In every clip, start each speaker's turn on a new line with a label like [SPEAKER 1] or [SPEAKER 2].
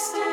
[SPEAKER 1] Christ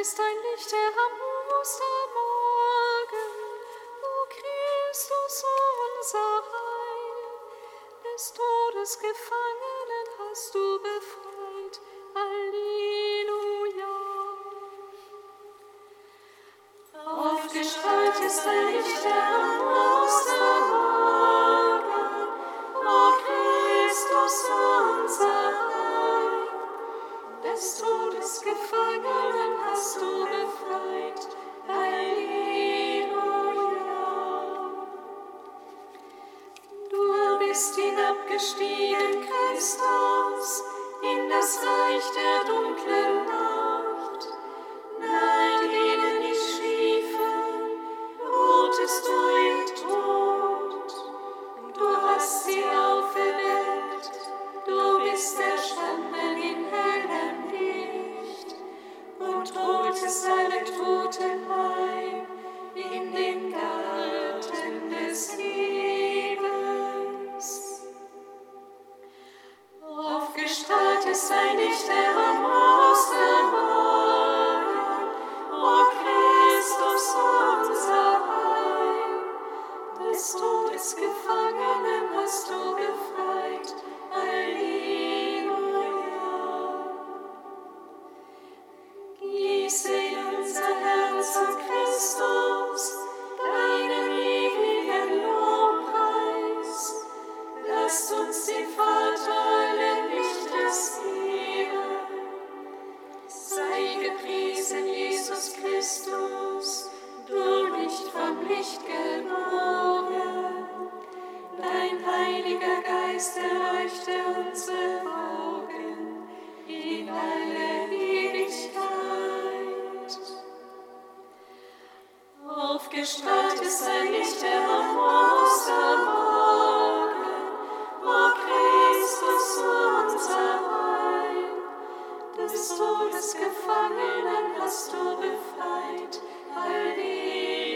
[SPEAKER 1] ist
[SPEAKER 2] ein Licht, der am Ostermorgen, o Christus unser Heil, des Todes
[SPEAKER 1] gefangen. ist hinabgestiegen, Christus, in das Reich der dunklen Nacht. Geist erleuchte unsere Augen in alle Ewigkeit. Aufgestrahlt ist ein Licht der Vermustermorgen, O Christus, unser Heil, des Todes Gefangenen hast du befreit, all die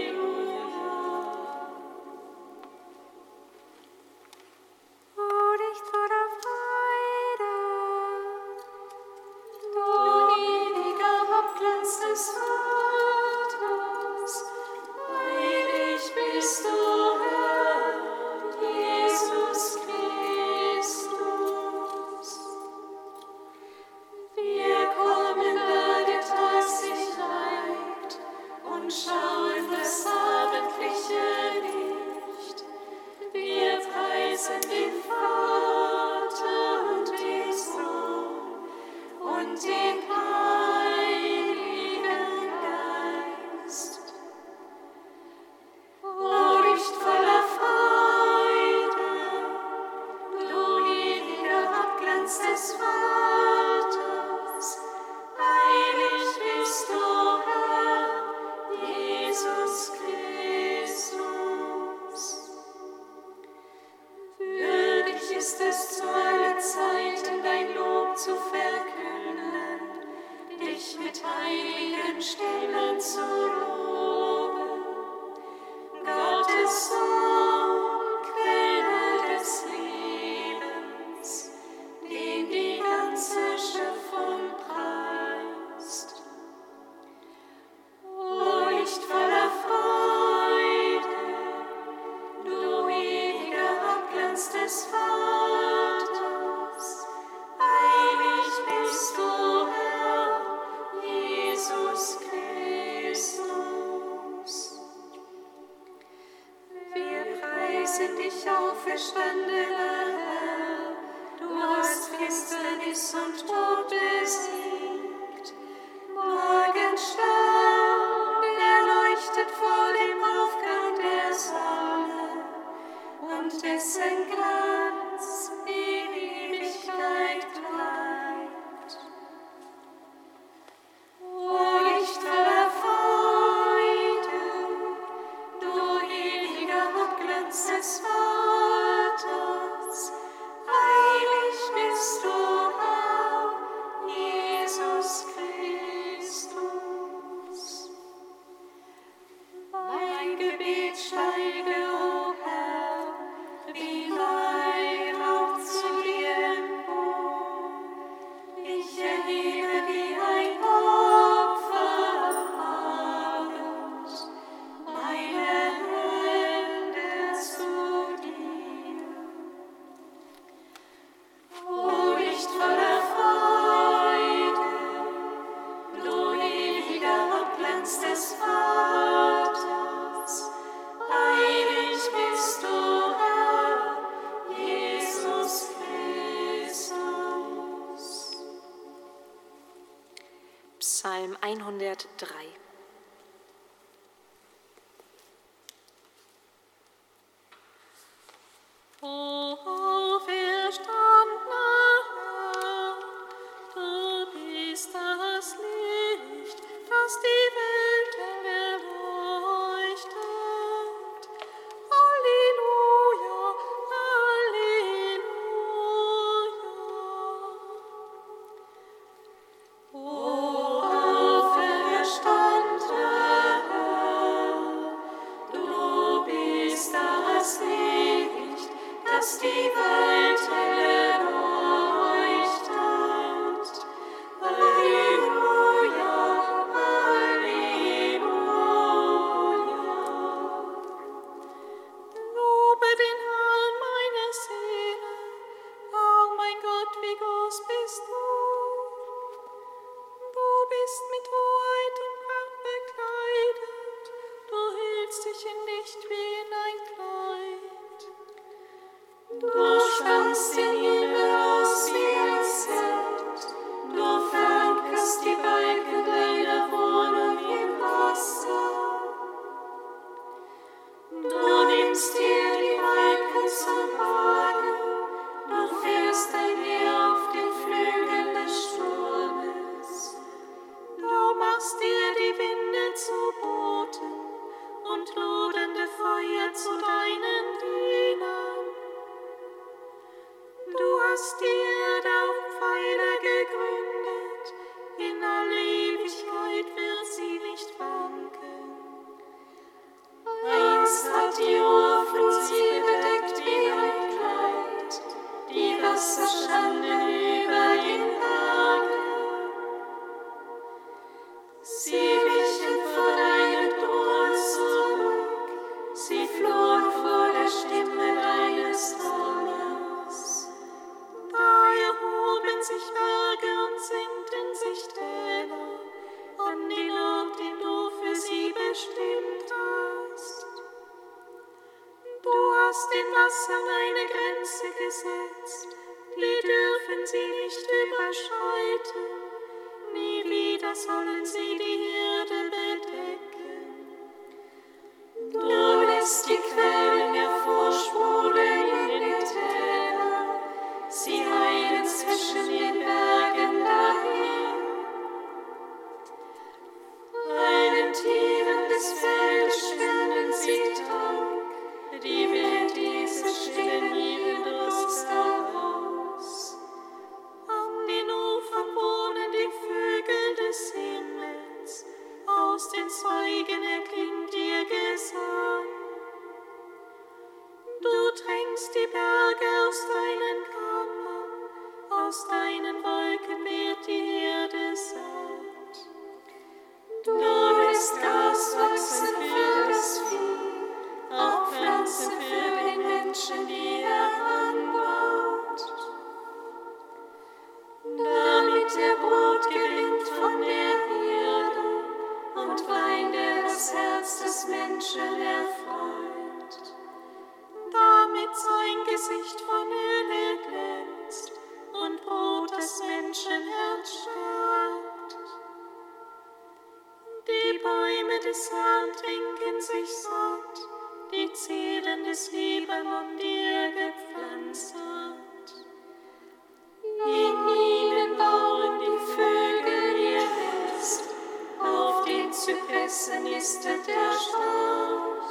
[SPEAKER 1] zu küssen ist der
[SPEAKER 3] Staub.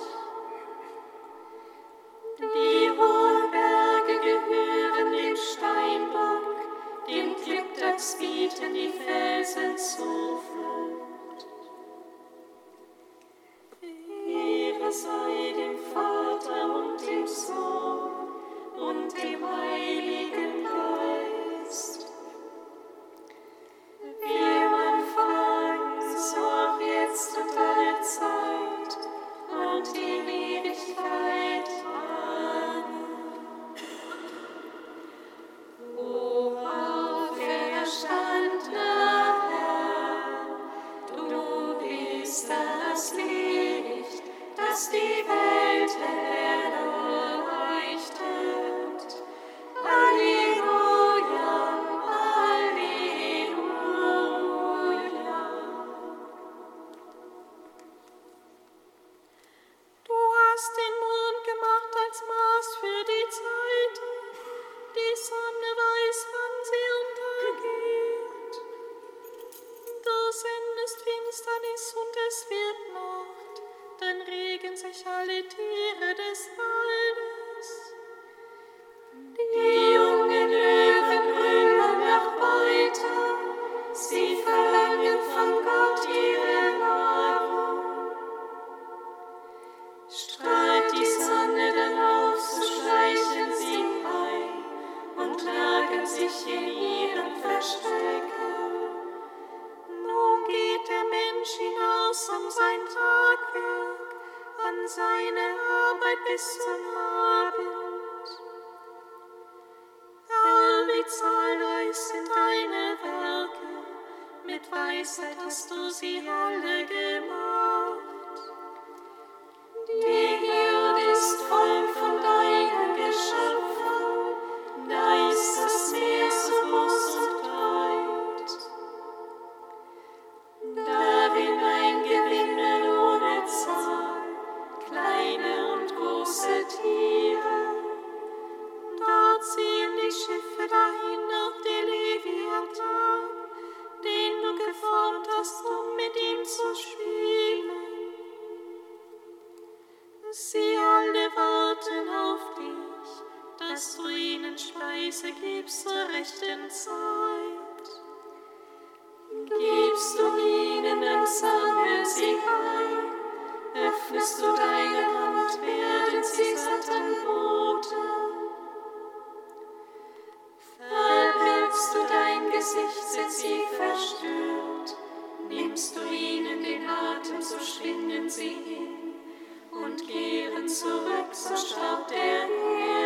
[SPEAKER 3] Nacht, dann regen sich alle Tiere des Waldes. Die um sein Tagwerk, an seine Arbeit bis zum Abend. All wie zahlreich sind deine Werke, mit Weisheit hast du sie alle gemacht. Die Sie alle warten auf dich, dass du ihnen Speise gibst zur rechten Zeit. Gibst du ihnen, dann sammeln sie ein. Öffnest du deine Hand, werden sie satt an Broten. Verbirgst du dein Gesicht, sind sie verstört. Nimmst du ihnen den Atem, so schwingen sie hin und kehren zurück zum Staub der Erde.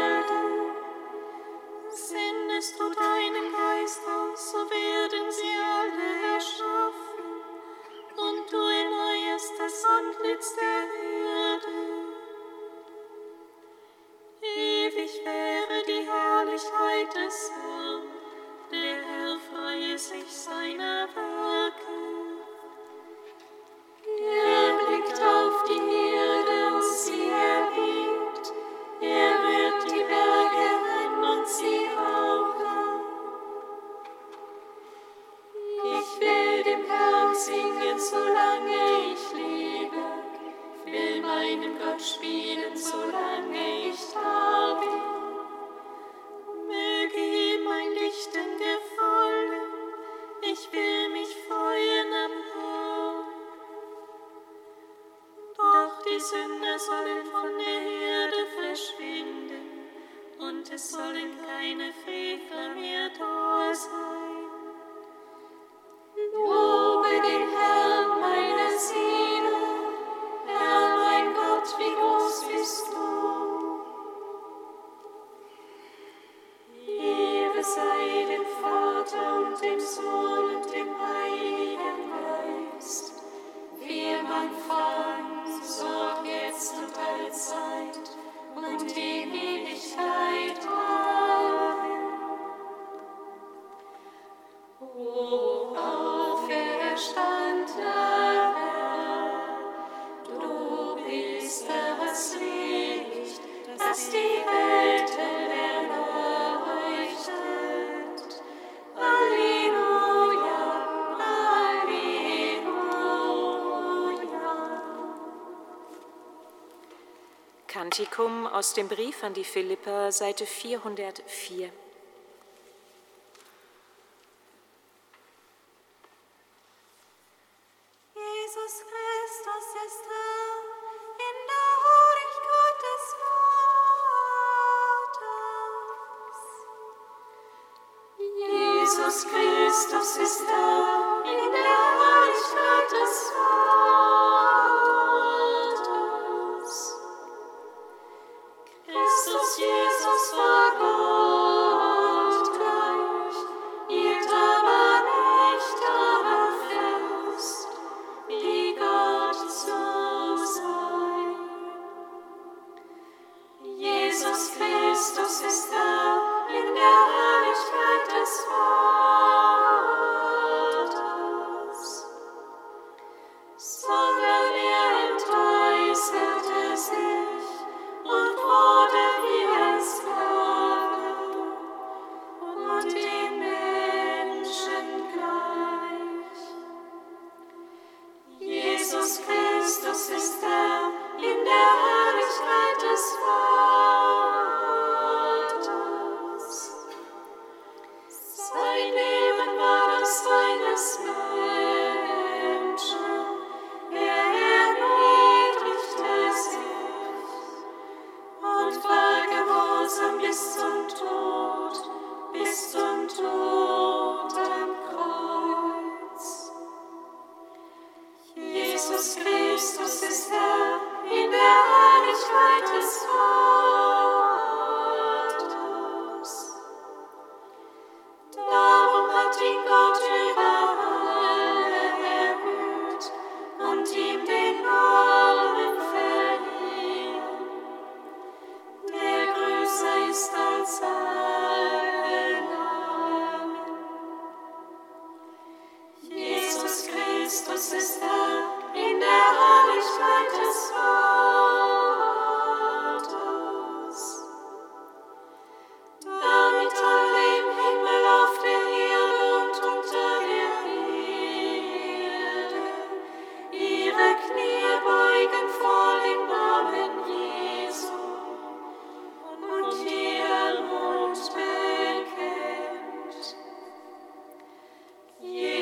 [SPEAKER 3] Kantikum aus dem Brief an die Philipper, Seite 404.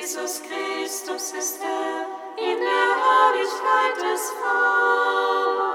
[SPEAKER 3] Jesus Christus ist er in der Herrlichkeit des
[SPEAKER 1] Vaters.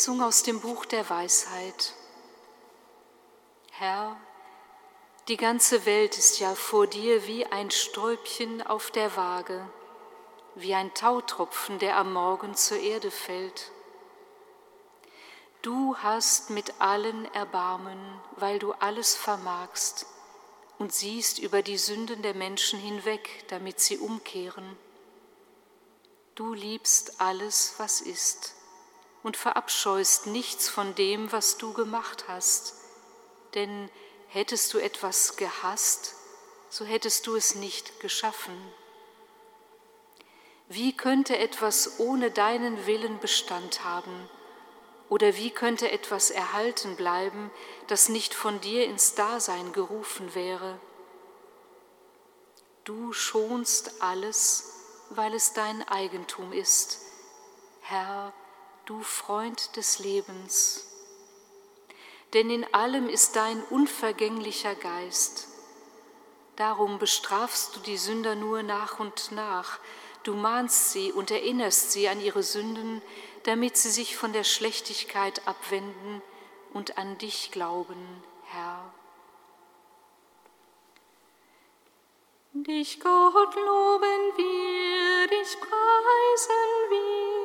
[SPEAKER 4] Lesung aus dem Buch der Weisheit. Herr, die ganze Welt ist ja vor dir wie ein Stäubchen auf der Waage, wie ein Tautropfen, der am Morgen zur Erde fällt.
[SPEAKER 1] Du hast mit allen Erbarmen, weil du alles vermagst und siehst über die Sünden der Menschen hinweg, damit sie umkehren. Du liebst alles, was ist, und verabscheust nichts von dem, was du gemacht hast, denn hättest du etwas gehasst, so hättest du es nicht geschaffen. Wie könnte etwas ohne deinen Willen Bestand haben? Oder wie könnte etwas erhalten bleiben, das nicht von dir ins Dasein gerufen wäre? Du schonst alles, weil es dein Eigentum ist. Herr, du Freund des Lebens. Denn in allem ist dein unvergänglicher Geist. Darum bestrafst du die Sünder nur nach und nach, Du mahnst sie und erinnerst sie an ihre Sünden, damit sie sich von der Schlechtigkeit abwenden und an dich glauben, Herr.
[SPEAKER 5] Dich, Gott, loben wir, dich preisen wir.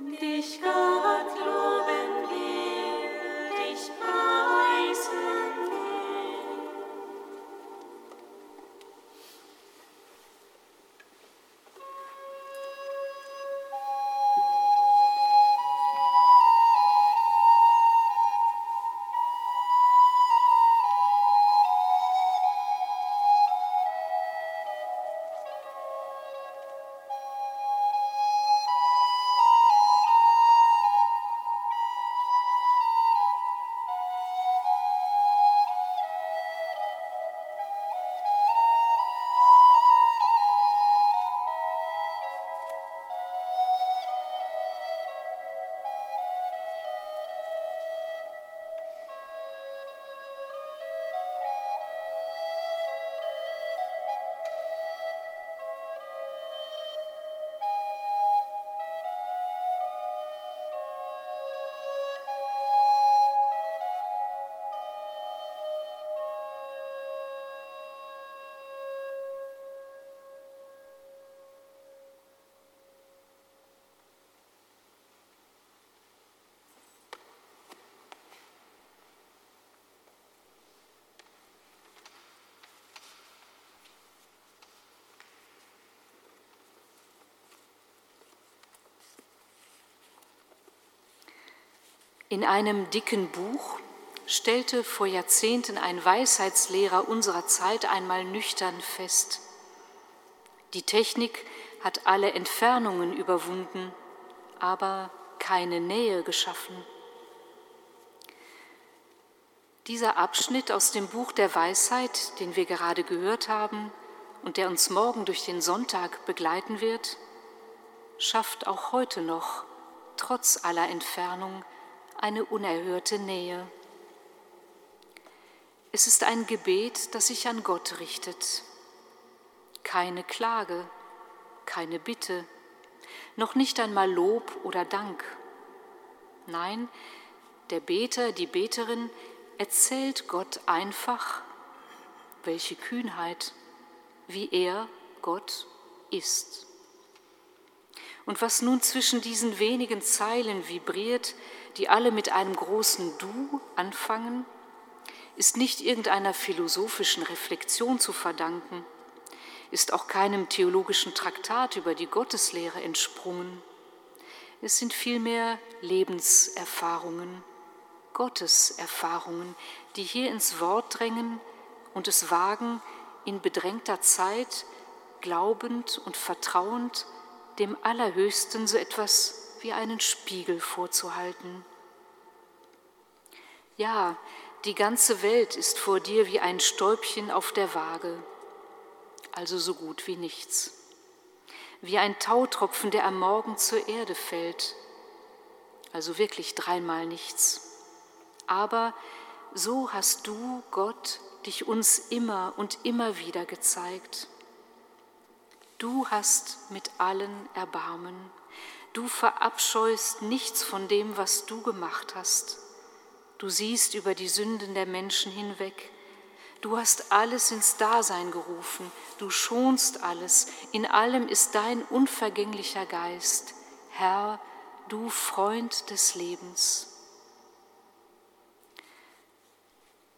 [SPEAKER 5] Dich, Gott, loben wir, dich preisen
[SPEAKER 1] In einem dicken Buch stellte vor Jahrzehnten ein Weisheitslehrer unserer Zeit einmal nüchtern fest. Die Technik hat alle Entfernungen überwunden, aber keine Nähe geschaffen. Dieser Abschnitt aus dem Buch der Weisheit, den wir gerade gehört haben und der uns morgen durch den Sonntag begleiten wird, schafft auch heute noch, trotz aller Entfernung, eine unerhörte Nähe. Es ist ein Gebet, das sich an Gott richtet. Keine Klage, keine Bitte, noch nicht einmal Lob oder Dank. Nein, der Beter, die Beterin erzählt Gott einfach, welche Kühnheit, wie er, Gott, ist. Und was nun zwischen diesen wenigen Zeilen vibriert, die alle mit einem großen Du anfangen, ist nicht irgendeiner philosophischen Reflexion zu verdanken, ist auch keinem theologischen Traktat über die Gotteslehre entsprungen. Es sind vielmehr Lebenserfahrungen, Gotteserfahrungen, die hier ins Wort drängen und es wagen, in bedrängter Zeit, glaubend und vertrauend, dem Allerhöchsten so etwas wie einen Spiegel vorzuhalten. Ja, die ganze Welt ist vor dir wie ein Stäubchen auf der Waage, also so gut wie nichts. Wie ein Tautropfen, der am Morgen zur Erde fällt, also wirklich dreimal nichts. Aber so hast du, Gott, dich uns immer und immer wieder gezeigt. Du hast mit allen Erbarmen. Du verabscheust nichts von dem, was du gemacht hast. Du siehst über die Sünden der Menschen hinweg. Du hast alles ins Dasein gerufen. Du schonst alles. In allem ist dein unvergänglicher Geist. Herr, du Freund des Lebens.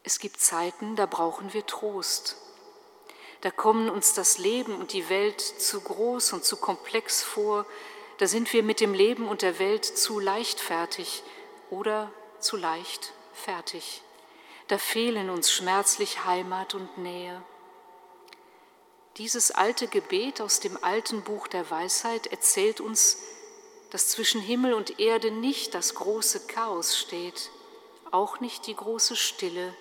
[SPEAKER 1] Es gibt Zeiten, da brauchen wir Trost. Da kommen uns das Leben und die Welt zu groß und zu komplex vor. Da sind wir mit dem Leben und der Welt zu leichtfertig oder zu leicht fertig. Da fehlen uns schmerzlich Heimat und Nähe. Dieses alte Gebet aus dem alten Buch der Weisheit erzählt uns, dass zwischen Himmel und Erde nicht das große Chaos steht, auch nicht die große Stille,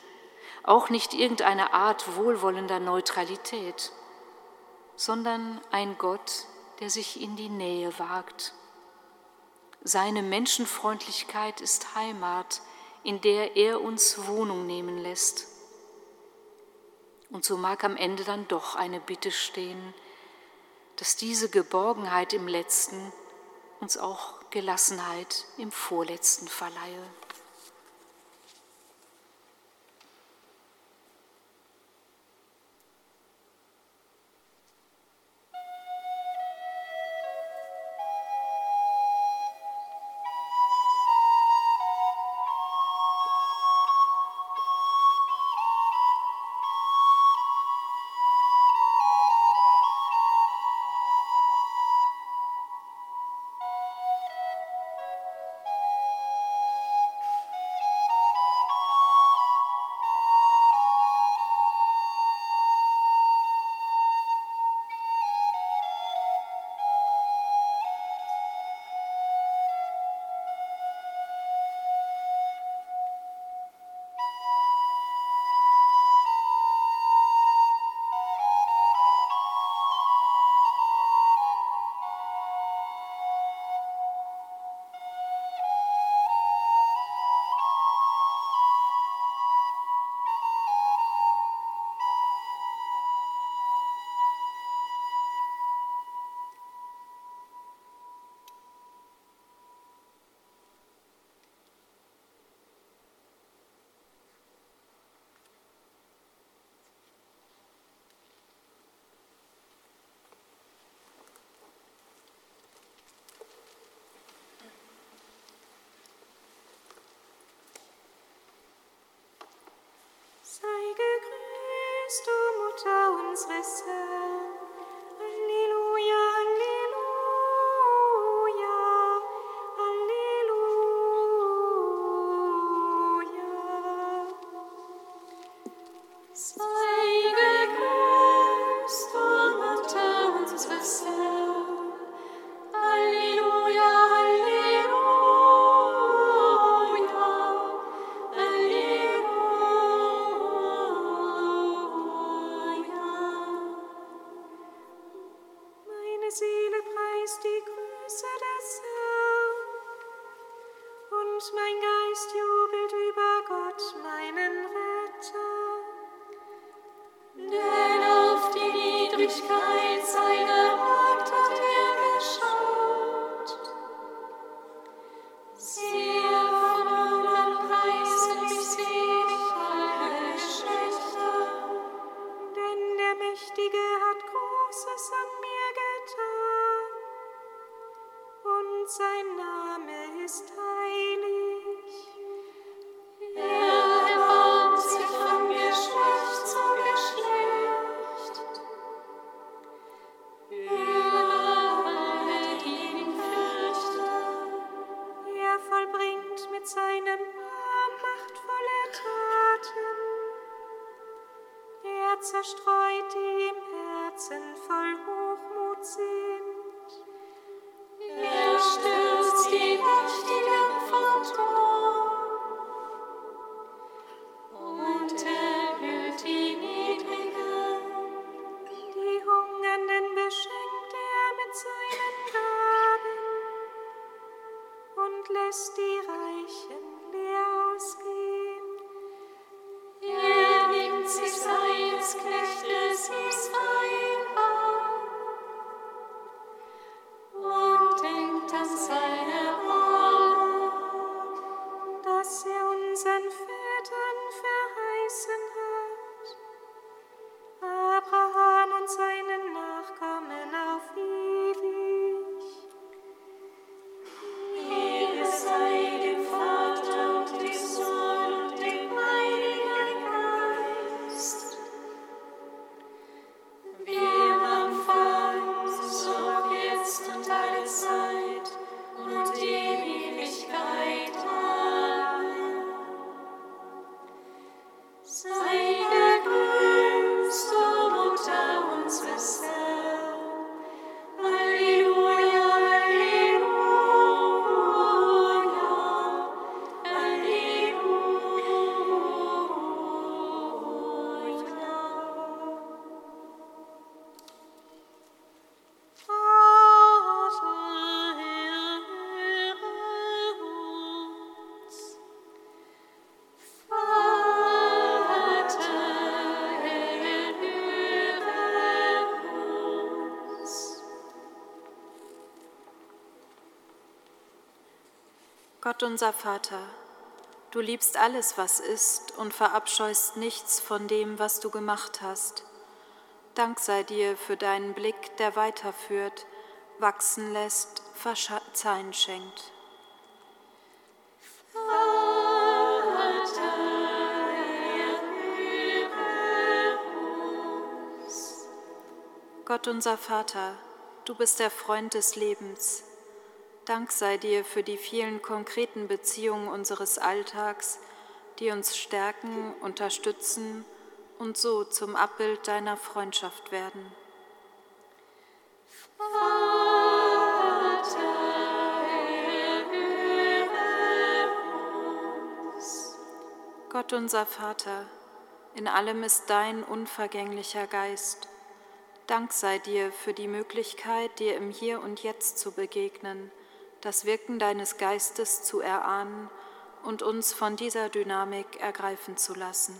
[SPEAKER 1] auch nicht irgendeine Art wohlwollender Neutralität, sondern ein Gott, der sich in die Nähe wagt. Seine Menschenfreundlichkeit ist Heimat, in der er uns Wohnung nehmen lässt. Und so mag am Ende dann doch eine Bitte stehen, dass diese Geborgenheit im letzten uns auch Gelassenheit im vorletzten verleihe.
[SPEAKER 6] Unseres
[SPEAKER 1] Gott unser Vater, du liebst alles, was ist, und verabscheust nichts von dem, was du gemacht hast. Dank sei dir für deinen Blick, der weiterführt, wachsen lässt, Verzeihen schenkt. Gott unser Vater, du bist der Freund des Lebens. Dank sei dir für die vielen konkreten Beziehungen unseres Alltags, die uns stärken, unterstützen und so zum Abbild deiner Freundschaft werden. Gott unser Vater, in allem ist dein unvergänglicher Geist. Dank sei dir für die Möglichkeit, dir im Hier und Jetzt zu begegnen das Wirken deines Geistes zu erahnen und uns von dieser Dynamik ergreifen zu lassen.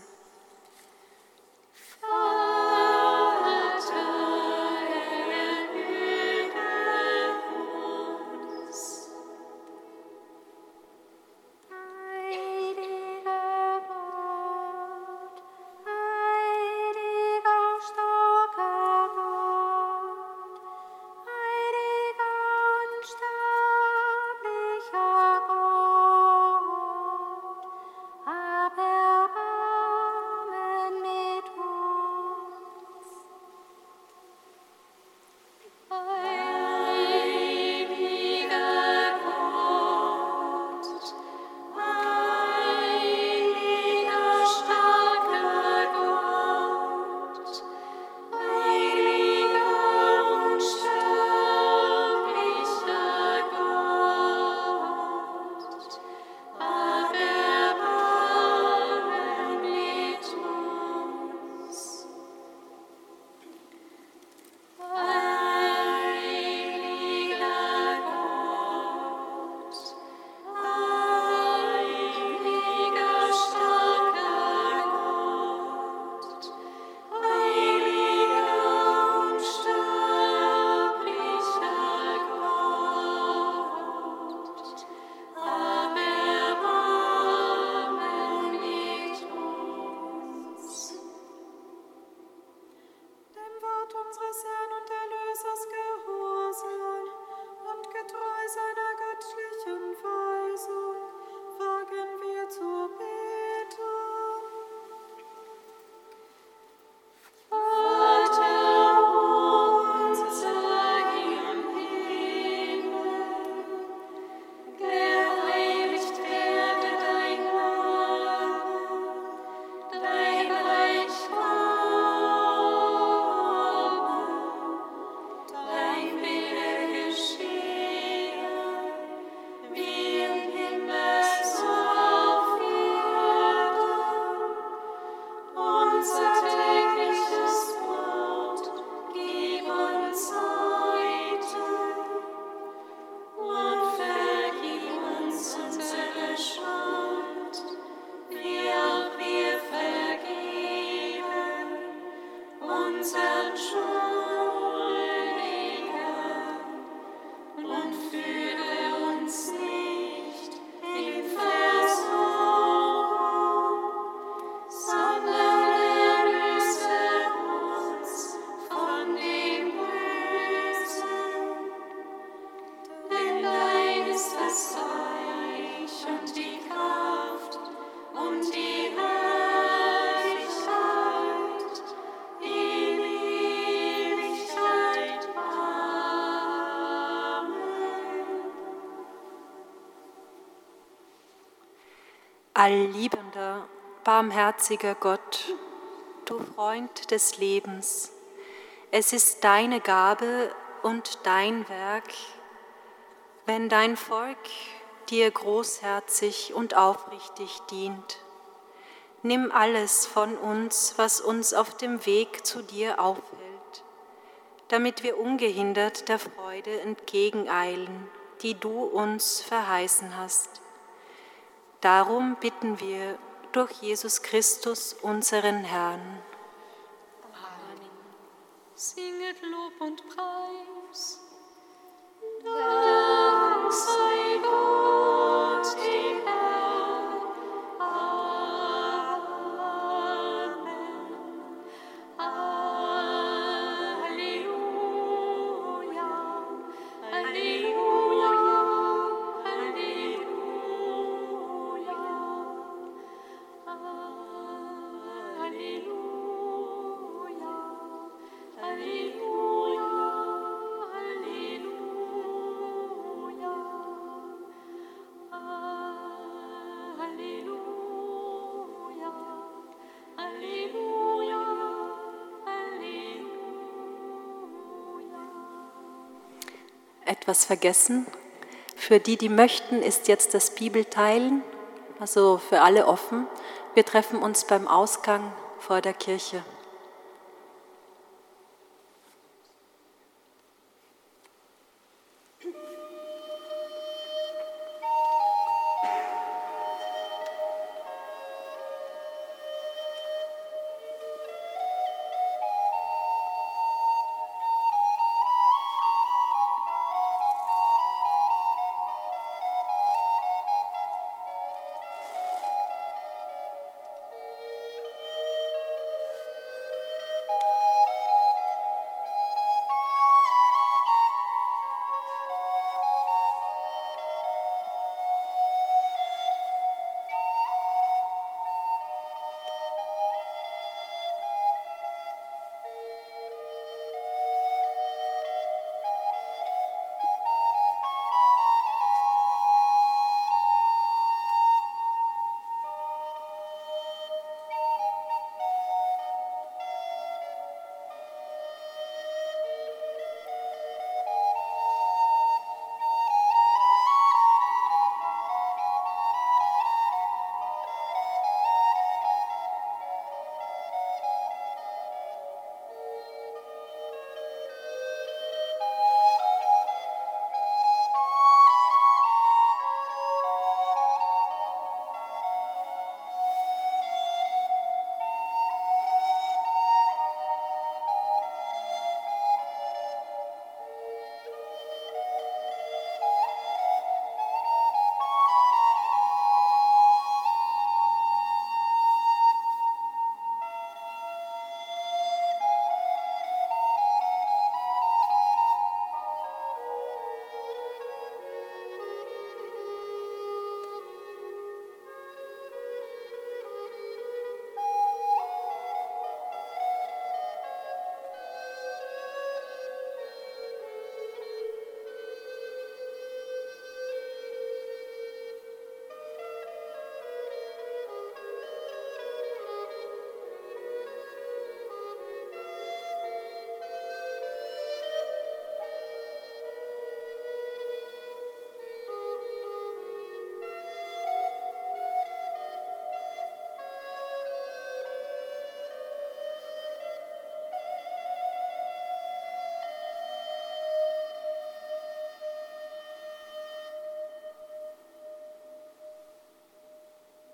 [SPEAKER 7] Allliebender, barmherziger Gott, du Freund des Lebens, es ist deine Gabe und dein Werk, wenn dein Volk dir großherzig und aufrichtig dient. Nimm alles von uns, was uns auf dem Weg zu dir aufhält, damit wir ungehindert der Freude entgegeneilen, die du uns verheißen hast Darum bitten wir durch Jesus Christus, unseren Herrn.
[SPEAKER 6] Amen. Singet Lob und Preis. Dank sei Gott. Etwas vergessen. Für die, die möchten, ist jetzt das Bibelteilen, also für alle offen. Wir treffen uns beim Ausgang vor der Kirche.